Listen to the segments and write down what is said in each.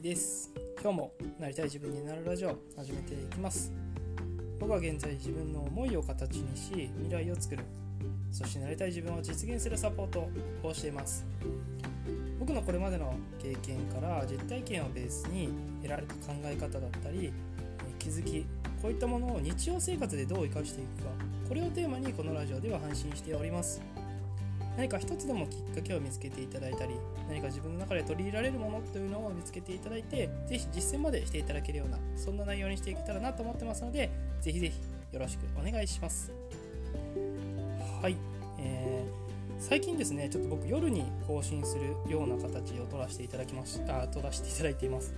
きです。今日もなりたい自分になるラジオ始めていきます。僕は現在自分の思いを形にし未来を作る。そしてなりたい自分を実現するサポートをしています。僕のこれまでの経験から実体験をベースに得られた考え方だったり気づきこういったものを日常生活でどう生かしていくかこれをテーマにこのラジオでは配信しております。何か一つでもきっかけを見つけていただいたり何か自分の中で取り入れられるものというのを見つけていただいて是非実践までしていただけるようなそんな内容にしていけたらなと思ってますので是非是非よろしくお願いします。はい、えー、最近ですねちょっと僕夜に更新するような形を取らせていただきました取らせていただいています。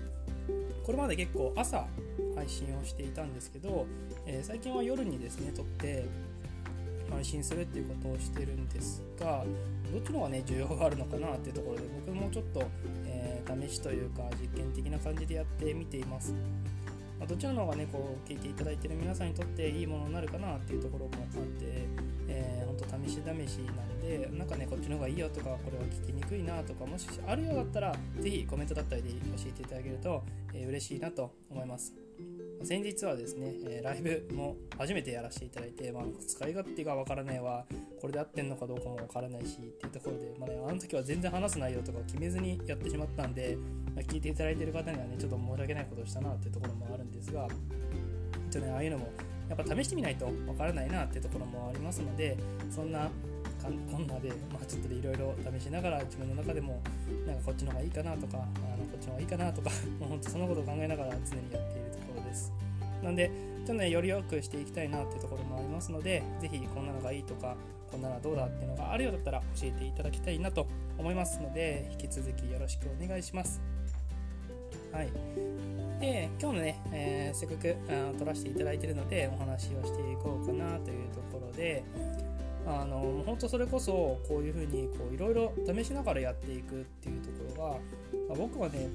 これまで結構朝配信をしていたんですけど、えー、最近は夜にですね撮って配信するっていうことをしてるんですがどっちの方がね需要があるのかなっていうところで僕もちょっと、えー、試しというか実験的な感じでやってみています、まあ、どっちの方がねこう聞いていただいてる皆さんにとっていいものになるかなっていうところもあって、えー、ほんと試し試しなんでなんかねこっちの方がいいよとかこれは聞きにくいなとかもしあるようだったら是非コメントだったりで教えていただけると、えー、嬉しいなと思います。先日はですね、え、ライブも初めてやらせていただいて、まあ、使い勝手がわからないわ、これで合ってんのかどうかもわからないしっていうところで、まあね、あの時は全然話す内容とか決めずにやってしまったんで、まあ、聞いていただいてる方にはね、ちょっと申し訳ないことをしたなっていうところもあるんですが、ちょっとね、ああいうのもやっぱ試してみないとわからないなっていうところもありますので、そんなこんなで、まあ、ちょっといろいろ試しながら自分の中でもなんかこっちの方がいいかなとかあのこっちの方がいいかなとか もう本当そのことを考えながら常にやって。なんで、ちょっとね、より良くしていきたいなっていうところもありますので、ぜひこんなのがいいとか、こんなのはどうだっていうのがあるようだったら教えていただきたいなと思いますので、引き続きよろしくお願いします。はい。で、今日のね、えー、せっかくあ撮らせていただいてるので、お話をしていこうかなというところで、あの本当それこそこういうふうにいろいろ試しながらやっていくっていうところが、まあ、僕はね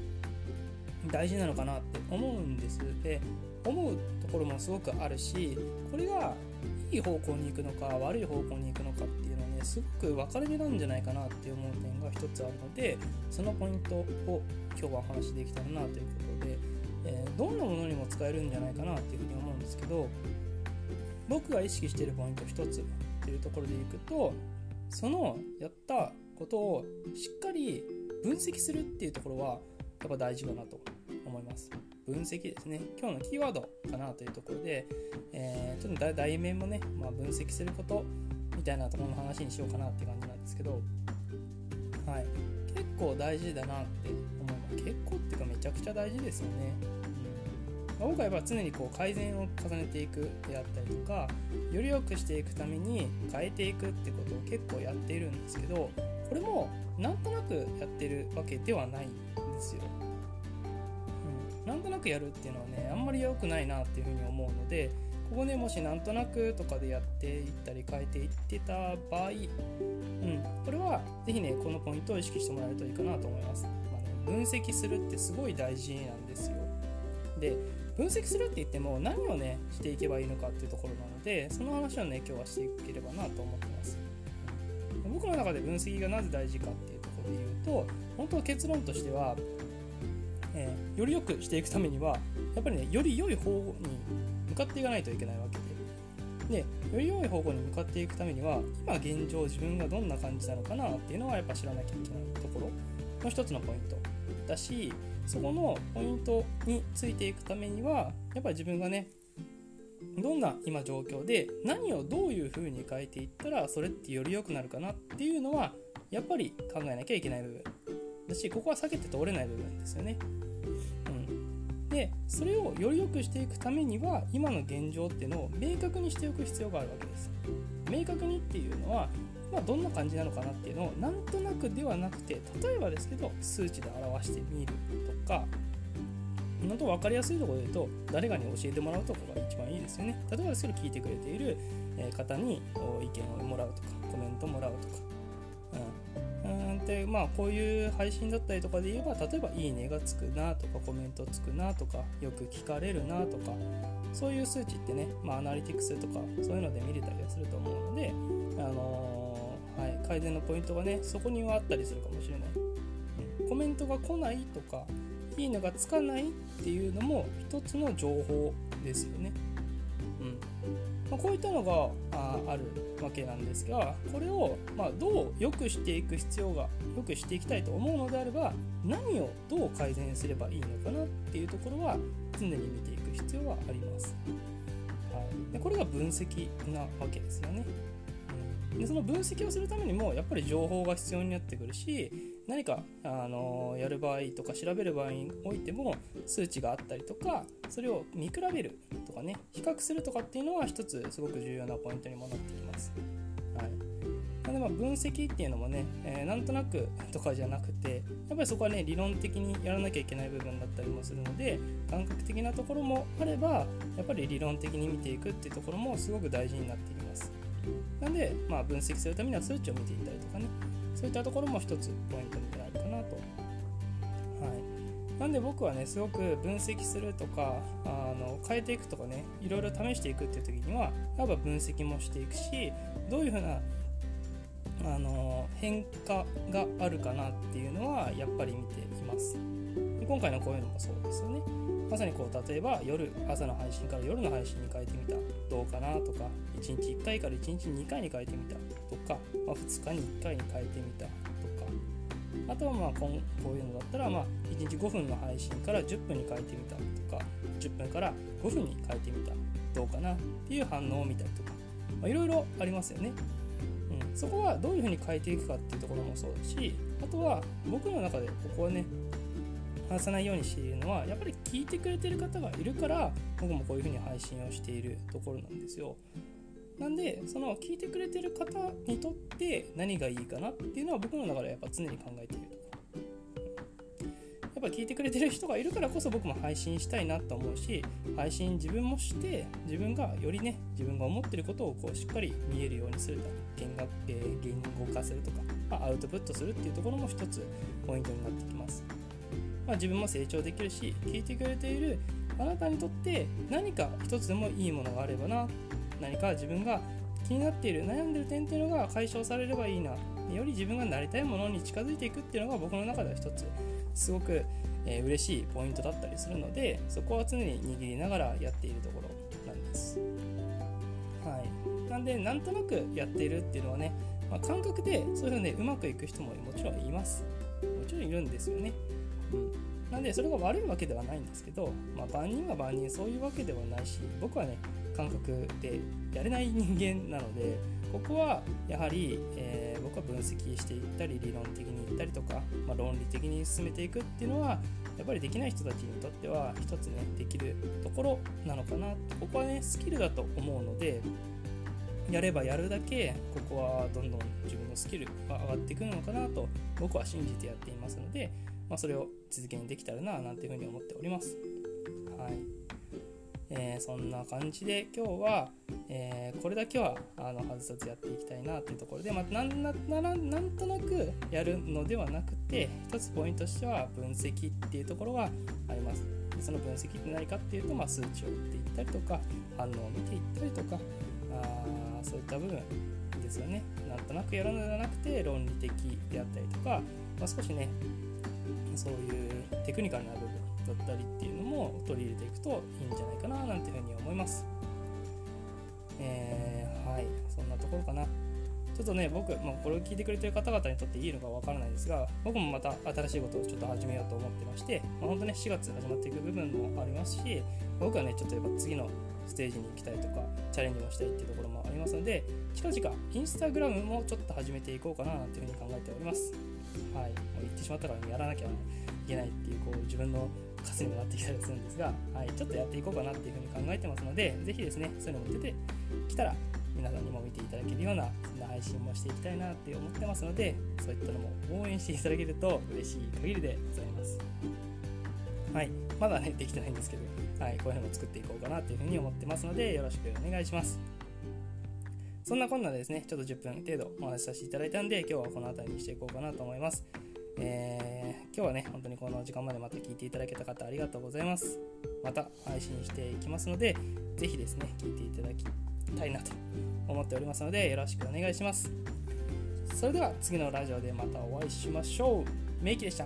大事なのかなって思うんですで思うところもすごくあるしこれがいい方向に行くのか悪い方向に行くのかっていうのはねすごく分かれ目なんじゃないかなって思う点が一つあるのでそのポイントを今日はお話しできたらなということで、えー、どんなものにも使えるんじゃないかなっていうふうに思うんですけど僕が意識しているポイント一つっていうところでいくとそのやったことをしっかり分析するっていうところはやっぱ大事かなと思います。分析ですね。今日のキーワードかなというところで、えー、ちょっと題名もね、まあ、分析することみたいなところの話にしようかなって感じなんですけど、はい、結構大事だなって思います。結構っていうかめちゃくちゃ大事ですよね。うん、僕はやっぱ常にこう改善を重ねていくであったりとか、より良くしていくために変えていくってことを結構やっているんですけど、これもなんとなくやってるわけではないんですよ。なんとなくやるっていうのはねあんまり良くないなっていうふうに思うのでここねもしなんとなくとかでやっていったり変えていってた場合、うん、これは是非ねこのポイントを意識してもらえるといいかなと思います、まあね、分析するってすごい大事なんですよ。で分析するって言っても何をねしていけばいいのかっていうところなのでその話をね今日はしていければなと思ってます。僕の中で分析がなぜ大事かっていうところで言うと本当結論としてはえー、より良くしていくためにはやっぱりねより良い方向に向かっていかないといけないわけで。でより良い方向に向かっていくためには今現状自分がどんな感じなのかなっていうのはやっぱ知らなきゃいけないところ。の一つのポイント。だしそこのポイントについていくためにはやっぱり自分がねどんな今状況で何をどういう風に変えていったらそれってより良くなるかなっていうのはやっぱり考えなきゃいけない部分。だしここは避けて通れない部分ですよね。でそれをより良くしていくためには今の現状っていうのを明確にしておく必要があるわけです。明確にっていうのは、まあ、どんな感じなのかなっていうのをなんとなくではなくて例えばですけど数値で表してみるとかのと分かりやすいところで言うと誰かに教えてもらうとこが一番いいですよね。例えばですけど聞いてくれている方に意見をもらうとかでまあこういう配信だったりとかで言えば例えば「いいね」がつくなとかコメントつくなとかよく聞かれるなとかそういう数値ってね、まあ、アナリティクスとかそういうので見れたりはすると思うので、あのー、はい、改善のポイントがねそこにはあったりするかもしれない、うん、コメントが来ないとかいいのがつかないっていうのも一つの情報ですよね。まあ、こういったのがああるわけなんですがこれをまどう良くしていく必要が良くしていきたいと思うのであれば何をどう改善すればいいのかなっていうところは常に見ていく必要はあります。はい、でこれが分析なわけですよね。でその分析をするためにもやっぱり情報が必要になってくるし何かあのやる場合とか調べる場合においても数値があったりとかそれを見比べるとかね比較するとかっていうのは一つすごく重要なポイントにもなってきます。はいなのでま分析っていうのもね、えー、なんとなく とかじゃなくてやっぱりそこはね理論的にやらなきゃいけない部分だったりもするので感覚的なところもあればやっぱり理論的に見ていくっていうところもすごく大事になってきます。なんで、まあ、分析するためには数値を見ていたりとかねそういったところも一つポイントになるかなと。はい、なんで僕はねすごく分析するとかあの変えていくとかねいろいろ試していくっていう時にはやっぱ分析もしていくしどういうふうなあの変化があるかなっていうのはやっぱり見ています。今回のこういうのもそうですよね。まさにこう例えば夜朝の配信から夜の配信に変えてみた。どうかなとか1日1回から1日2回に変えてみた。とか、まあ、2日に1回に変えてみた。とか。あとはまあここういうのだったらまあ1日5分の配信から10分に変えてみた。とか10分から5分に変えてみた。どうかな。っていう反応を見たりとか。いろいろありますよね。うん、そこはどういうふうに変えていくかっていうところもそうだしあとは僕の中でここはね話さないようにしているのはやっぱり聞いてくれてる方がいるから僕もこういうふうに配信をしているところなんですよ。なんでその聞いてくれてる方にとって何がいいかなっていうのは僕の中でやっぱ常に考えているとやっぱ聞いてくれてる人がいるからこそ僕も配信したいなと思うし配信自分もして自分がよりね自分が思ってることをこうしっかり見えるようにすると言語言語化するとか、まあ、アウトプットするっていうところも一つポイントになってきます。まあ、自分も成長できるし聞いてくれているあなたにとって何か一つでもいいものがあればな何か自分が気になっている悩んでる点っていうのが解消されればいいなより自分がなりたいものに近づいていくっていうのが僕の中では一つすごく、えー、嬉しいポイントだったりするのでそこは常に握りながらやっているところなんです。はい、なんでなんとなくやっているっていうのはね、まあ、感覚でそういうのでうまくいく人ももちろんいます。もちろんいるんですよね。うん、なんでそれが悪いわけではないんですけど、まあ、万人が万人そういうわけではないし僕はね感覚でやれない人間なのでここはやはり、えー、僕は分析していったり理論的に言ったりとか、まあ、論理的に進めていくっていうのはやっぱりできない人たちにとっては一つねできるところなのかなここはねスキルだと思うのでやればやるだけここはどんどん自分のスキルが上がっていくのかなと僕は信じてやっていますので、まあ、それを続けにできたらななんていうふうに思っております。はいえー、そんな感じで今日は、えー、これだけはあの外さずやっていきたいなというところで、まあ、なんななんとなくやるのではなくて一つポイントとしては分析っていうところがあります。でその分析って何かっていうと、まあ、数値を打っていったりとか反応を見ていったりとかあそういった部分ですよねなんとなくやるのではなくて論理的であったりとか、まあ、少しねそういうテクニカルな部分だったりっていうのも取り入れていくといいんじゃないかななんていうふうに思います。えー、はい、そんなところかな。ちょっとね、僕、まあ、これを聞いてくれてる方々にとっていいのかわからないですが、僕もまた新しいことをちょっと始めようと思ってまして、まあ、本当ね、4月始まっていく部分もありますし、僕はね、ちょっとやっぱ次のステージに行きたいとか、チャレンジもしたいっていうところもありますので、近々、インスタグラムもちょっと始めていこうかななんていうふうに考えております。はい、もう言ってしまったからやらなきゃいけないっていう、こう、自分の数にもなってきたりするんですが、はい、ちょっとやっていこうかなっていうふうに考えてますので、ぜひですね、そういうのも出てきたら、皆さんにも見ていただけるような、そんな配信もしていきたいなって思ってますので、そういったのも応援していただけると嬉しい限りでございます。はい、まだね、できてないんですけど、はい、こういうのも作っていこうかなというふうに思ってますので、よろしくお願いします。そんなこんなでですね、ちょっと10分程度お話しさせていただいたんで、今日はこの辺りにしていこうかなと思います。えー、今日はね、本当にこの時間までまた聞いていただけた方ありがとうございます。また配信していきますので、ぜひですね、聞いていただきたいなと思っておりますので、よろしくお願いします。それでは次のラジオでまたお会いしましょう。メイキでした。